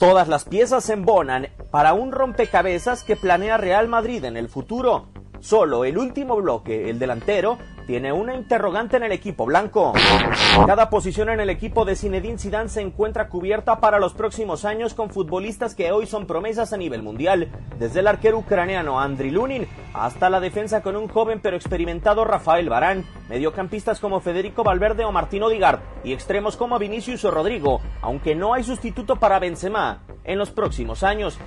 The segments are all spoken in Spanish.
Todas las piezas se embonan para un rompecabezas que planea Real Madrid en el futuro. Solo el último bloque, el delantero, tiene una interrogante en el equipo blanco. Cada posición en el equipo de Zinedine Zidane se encuentra cubierta para los próximos años con futbolistas que hoy son promesas a nivel mundial, desde el arquero ucraniano Andriy Lunin hasta la defensa con un joven pero experimentado Rafael Barán, mediocampistas como Federico Valverde o Martín Odigard y extremos como Vinicius o Rodrigo, aunque no hay sustituto para Benzema en los próximos años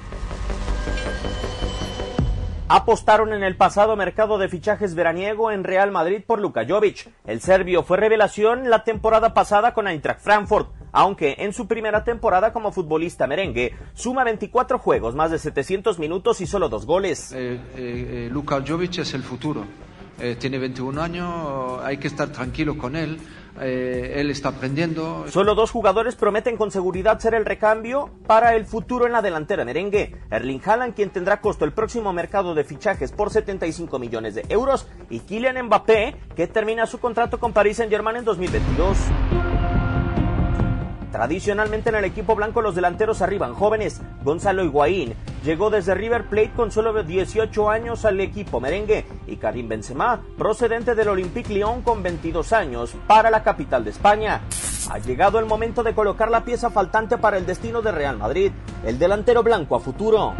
apostaron en el pasado mercado de fichajes veraniego en Real Madrid por Luka Jovic. El serbio fue revelación la temporada pasada con Eintracht Frankfurt, aunque en su primera temporada como futbolista merengue suma 24 juegos, más de 700 minutos y solo dos goles. Eh, eh, eh, Luka Jovic es el futuro. Tiene 21 años, hay que estar tranquilo con él. Eh, él está aprendiendo. Solo dos jugadores prometen con seguridad ser el recambio para el futuro en la delantera merengue. Erling Haaland, quien tendrá costo el próximo mercado de fichajes por 75 millones de euros, y Kylian Mbappé, que termina su contrato con Paris Saint-Germain en 2022. Tradicionalmente en el equipo blanco los delanteros arriban jóvenes. Gonzalo Higuaín llegó desde River Plate con solo 18 años al equipo merengue y Karim Benzema, procedente del Olympique Lyon con 22 años para la capital de España. Ha llegado el momento de colocar la pieza faltante para el destino de Real Madrid, el delantero blanco a futuro.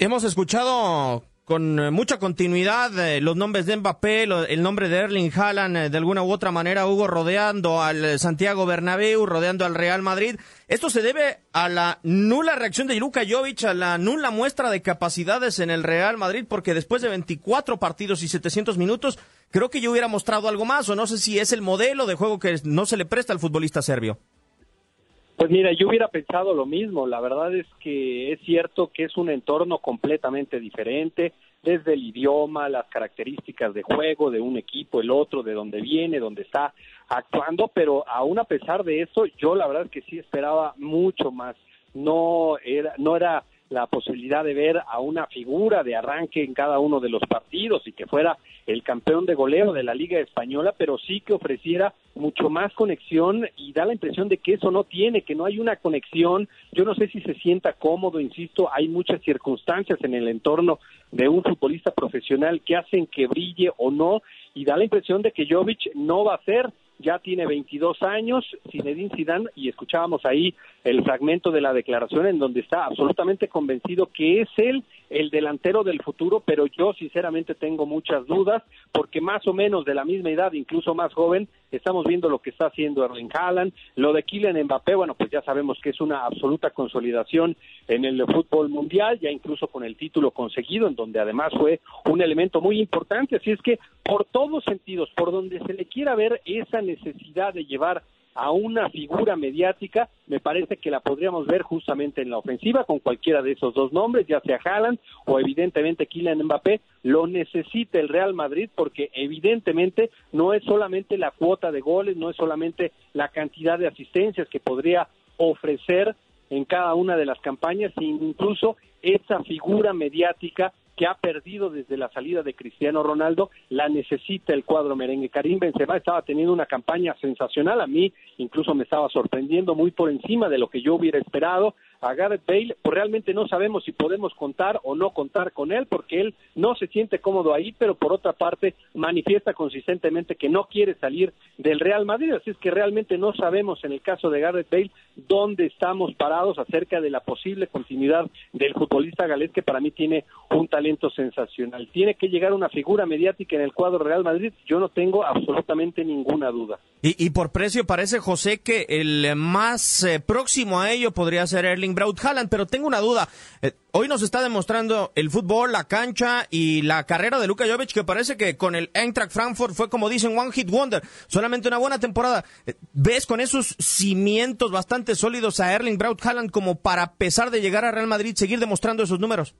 Hemos escuchado con eh, mucha continuidad eh, los nombres de Mbappé, el nombre de Erling Haaland, eh, de alguna u otra manera Hugo rodeando al Santiago Bernabéu, rodeando al Real Madrid. Esto se debe a la nula reacción de Luka Jovic, a la nula muestra de capacidades en el Real Madrid, porque después de 24 partidos y 700 minutos, creo que yo hubiera mostrado algo más, o no sé si es el modelo de juego que no se le presta al futbolista serbio. Pues mira, yo hubiera pensado lo mismo. La verdad es que es cierto que es un entorno completamente diferente, desde el idioma, las características de juego de un equipo, el otro, de dónde viene, dónde está actuando, pero aún a pesar de eso, yo la verdad es que sí esperaba mucho más. No era, no era la posibilidad de ver a una figura de arranque en cada uno de los partidos y que fuera el campeón de goleo de la Liga Española, pero sí que ofreciera mucho más conexión y da la impresión de que eso no tiene, que no hay una conexión. Yo no sé si se sienta cómodo, insisto, hay muchas circunstancias en el entorno de un futbolista profesional que hacen que brille o no y da la impresión de que Jovic no va a ser ya tiene 22 años, Zinedine Zidane, y escuchábamos ahí el fragmento de la declaración en donde está absolutamente convencido que es él el delantero del futuro, pero yo sinceramente tengo muchas dudas porque más o menos de la misma edad, incluso más joven, estamos viendo lo que está haciendo Erling Haaland, lo de Kylian Mbappé, bueno, pues ya sabemos que es una absoluta consolidación en el fútbol mundial, ya incluso con el título conseguido, en donde además fue un elemento muy importante, así es que por todos sentidos, por donde se le quiera ver esa necesidad de llevar a una figura mediática, me parece que la podríamos ver justamente en la ofensiva con cualquiera de esos dos nombres, ya sea Haaland o evidentemente Kylian Mbappé, lo necesita el Real Madrid porque evidentemente no es solamente la cuota de goles, no es solamente la cantidad de asistencias que podría ofrecer en cada una de las campañas, incluso esa figura mediática que ha perdido desde la salida de Cristiano Ronaldo, la necesita el cuadro merengue. Karim Benzema estaba teniendo una campaña sensacional, a mí incluso me estaba sorprendiendo muy por encima de lo que yo hubiera esperado, a Gareth Bale, pues realmente no sabemos si podemos contar o no contar con él, porque él no se siente cómodo ahí, pero por otra parte manifiesta consistentemente que no quiere salir del Real Madrid, así es que realmente no sabemos en el caso de Gareth Bale dónde estamos parados acerca de la posible continuidad del futbolista galés que para mí tiene un talento sensacional. Tiene que llegar una figura mediática en el cuadro Real Madrid, yo no tengo absolutamente ninguna duda. Y, por precio parece, José, que el más eh, próximo a ello podría ser Erling Braut Haaland, pero tengo una duda. Eh, hoy nos está demostrando el fútbol, la cancha y la carrera de Luka Jovic, que parece que con el Eintracht Frankfurt fue como dicen One Hit Wonder, solamente una buena temporada. Eh, ¿Ves con esos cimientos bastante sólidos a Erling Braut como para, a pesar de llegar a Real Madrid, seguir demostrando esos números?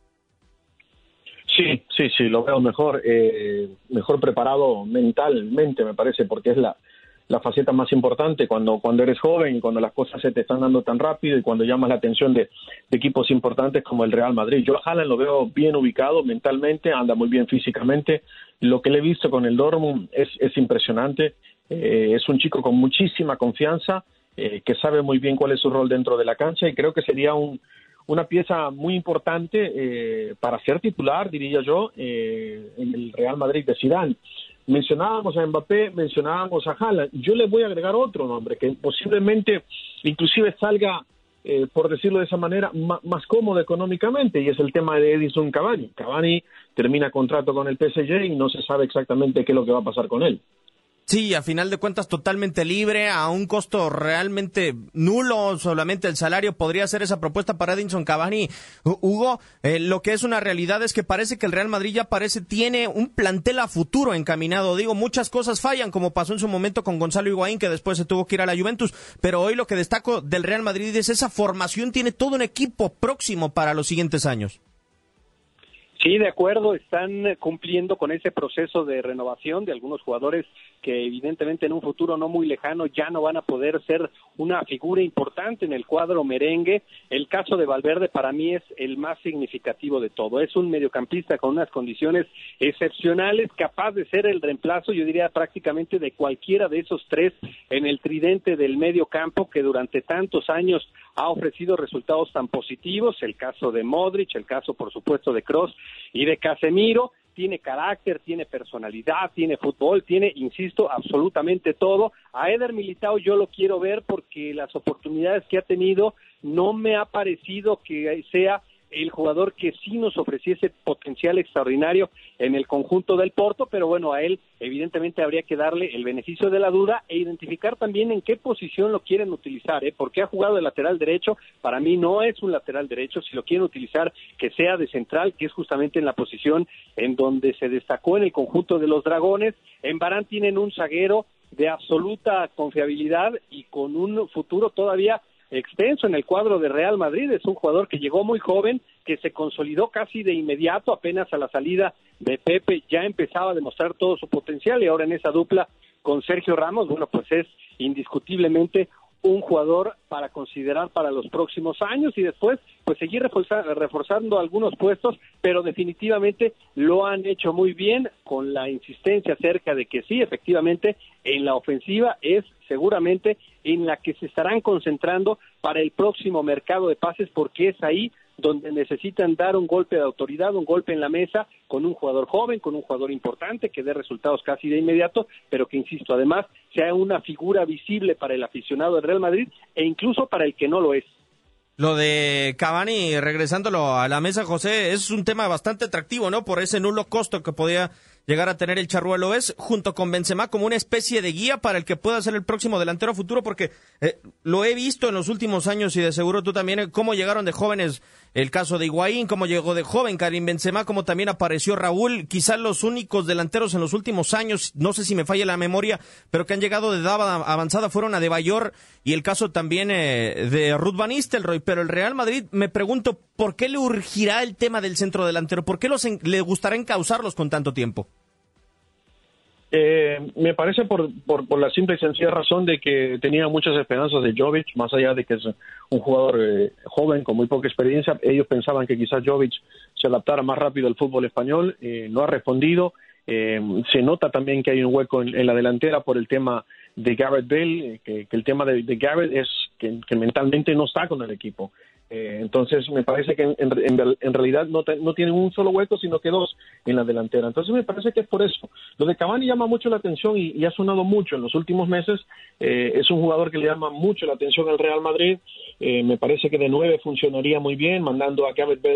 Sí, sí, sí, lo veo mejor, mejor preparado mentalmente, me parece, porque es la, la faceta más importante cuando, cuando eres joven cuando las cosas se te están dando tan rápido y cuando llamas la atención de, equipos importantes como el Real Madrid. Yo a Haaland lo veo bien ubicado mentalmente, anda muy bien físicamente. Lo que le he visto con el Dortmund es, es impresionante. Eh, es un chico con muchísima confianza, eh, que sabe muy bien cuál es su rol dentro de la cancha y creo que sería un, una pieza muy importante eh, para ser titular, diría yo, en el Real Madrid de Zidane. Mencionábamos a Mbappé, mencionábamos a Haaland. Yo le voy a agregar otro nombre que posiblemente inclusive salga, eh, por decirlo de esa manera, más cómodo económicamente y es el tema de Edison Cavani. Cavani termina contrato con el PSG y no se sabe exactamente qué es lo que va a pasar con él. Sí, a final de cuentas totalmente libre, a un costo realmente nulo, solamente el salario podría ser esa propuesta para Edinson Cavani. Hugo, eh, lo que es una realidad es que parece que el Real Madrid ya parece tiene un plantel a futuro encaminado. Digo, muchas cosas fallan, como pasó en su momento con Gonzalo Higuaín, que después se tuvo que ir a la Juventus, pero hoy lo que destaco del Real Madrid es esa formación, tiene todo un equipo próximo para los siguientes años. Sí, de acuerdo, están cumpliendo con ese proceso de renovación de algunos jugadores que evidentemente en un futuro no muy lejano ya no van a poder ser una figura importante en el cuadro merengue. El caso de Valverde para mí es el más significativo de todo. Es un mediocampista con unas condiciones excepcionales, capaz de ser el reemplazo, yo diría prácticamente de cualquiera de esos tres en el tridente del medio campo que durante tantos años ha ofrecido resultados tan positivos, el caso de Modric, el caso por supuesto de Cross y de Casemiro, tiene carácter, tiene personalidad, tiene fútbol, tiene, insisto, absolutamente todo. A Eder Militao yo lo quiero ver porque las oportunidades que ha tenido no me ha parecido que sea el jugador que sí nos ofreciese potencial extraordinario en el conjunto del Porto, pero bueno, a él evidentemente habría que darle el beneficio de la duda e identificar también en qué posición lo quieren utilizar, ¿eh? porque ha jugado de lateral derecho, para mí no es un lateral derecho, si lo quieren utilizar que sea de central, que es justamente en la posición en donde se destacó en el conjunto de los Dragones, en Barán tienen un zaguero de absoluta confiabilidad y con un futuro todavía extenso en el cuadro de Real Madrid. Es un jugador que llegó muy joven, que se consolidó casi de inmediato, apenas a la salida de Pepe, ya empezaba a demostrar todo su potencial y ahora en esa dupla con Sergio Ramos, bueno, pues es indiscutiblemente un jugador para considerar para los próximos años y después pues seguir reforzando algunos puestos, pero definitivamente lo han hecho muy bien con la insistencia acerca de que sí, efectivamente, en la ofensiva es seguramente en la que se estarán concentrando para el próximo mercado de pases porque es ahí donde necesitan dar un golpe de autoridad, un golpe en la mesa con un jugador joven, con un jugador importante que dé resultados casi de inmediato, pero que, insisto, además sea una figura visible para el aficionado del Real Madrid e incluso para el que no lo es. Lo de Cavani, regresándolo a la mesa, José, es un tema bastante atractivo, ¿no? Por ese nulo costo que podía llegar a tener el Charruelo es, junto con Benzema, como una especie de guía para el que pueda ser el próximo delantero futuro, porque eh, lo he visto en los últimos años y de seguro tú también, eh, cómo llegaron de jóvenes el caso de Higuaín, cómo llegó de joven Karim Benzema, como también apareció Raúl, quizás los únicos delanteros en los últimos años, no sé si me falla la memoria, pero que han llegado de edad avanzada fueron a De Bayor y el caso también eh, de Ruth Van Nistelrooy, pero el Real Madrid, me pregunto, ¿por qué le urgirá el tema del centro delantero? ¿Por qué los le gustará encauzarlos con tanto tiempo? Eh, me parece por, por, la simple y sencilla razón de que tenía muchas esperanzas de Jovic, más allá de que es un jugador eh, joven con muy poca experiencia. Ellos pensaban que quizás Jovic se adaptara más rápido al fútbol español, eh, no ha respondido. se nota también que hay un hueco en, la delantera por el tema de Garrett Bale, que, el tema de, Garrett es que, mentalmente no está con el equipo. Eh, entonces me parece que en, en, realidad no, te, no, tienen un solo hueco, sino que dos en la delantera. Entonces me parece que es por eso. Lo de Cavani llama mucho la atención y, y ha sonado mucho en los últimos meses. Eh, es un jugador que le llama mucho la atención al Real Madrid. Eh, me parece que de nueve funcionaría muy bien, mandando a,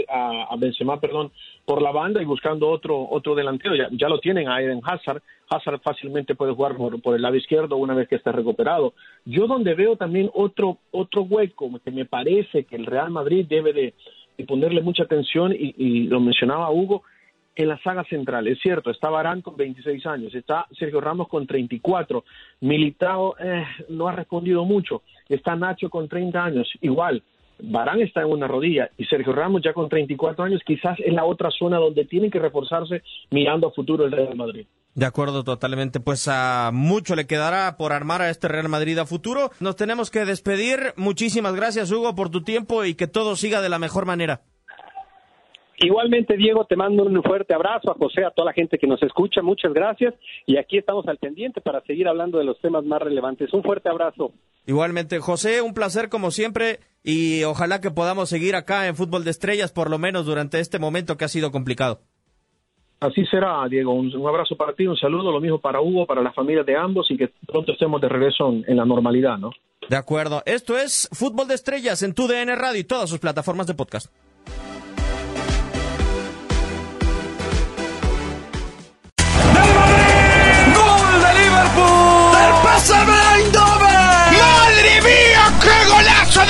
a, a Benzema perdón, por la banda y buscando otro, otro delantero. Ya, ya lo tienen a Eden Hazard. Hazard fácilmente puede jugar por, por, el lado izquierdo una vez que esté recuperado. Yo donde veo también otro, otro hueco que me parece que el Real Madrid debe de, de ponerle mucha atención y, lo mencionaba Hugo en la saga central. Es cierto, está Barán con 26 años, está Sergio Ramos con 34, Militao eh, no ha respondido mucho, está Nacho con 30 años, igual. Barán está en una rodilla y Sergio Ramos ya con 34 años quizás es la otra zona donde tienen que reforzarse mirando a futuro el Real Madrid. De acuerdo, totalmente. Pues a mucho le quedará por armar a este Real Madrid a futuro. Nos tenemos que despedir. Muchísimas gracias, Hugo, por tu tiempo y que todo siga de la mejor manera. Igualmente, Diego, te mando un fuerte abrazo a José, a toda la gente que nos escucha. Muchas gracias. Y aquí estamos al pendiente para seguir hablando de los temas más relevantes. Un fuerte abrazo. Igualmente, José, un placer como siempre y ojalá que podamos seguir acá en Fútbol de Estrellas, por lo menos durante este momento que ha sido complicado. Así será, Diego. Un, un, abrazo para ti, un saludo, lo mismo para Hugo, para las familias de ambos y que pronto estemos de regreso en, en la normalidad, ¿no? De acuerdo. Esto es Fútbol de Estrellas en tu DN Radio y todas sus plataformas de podcast.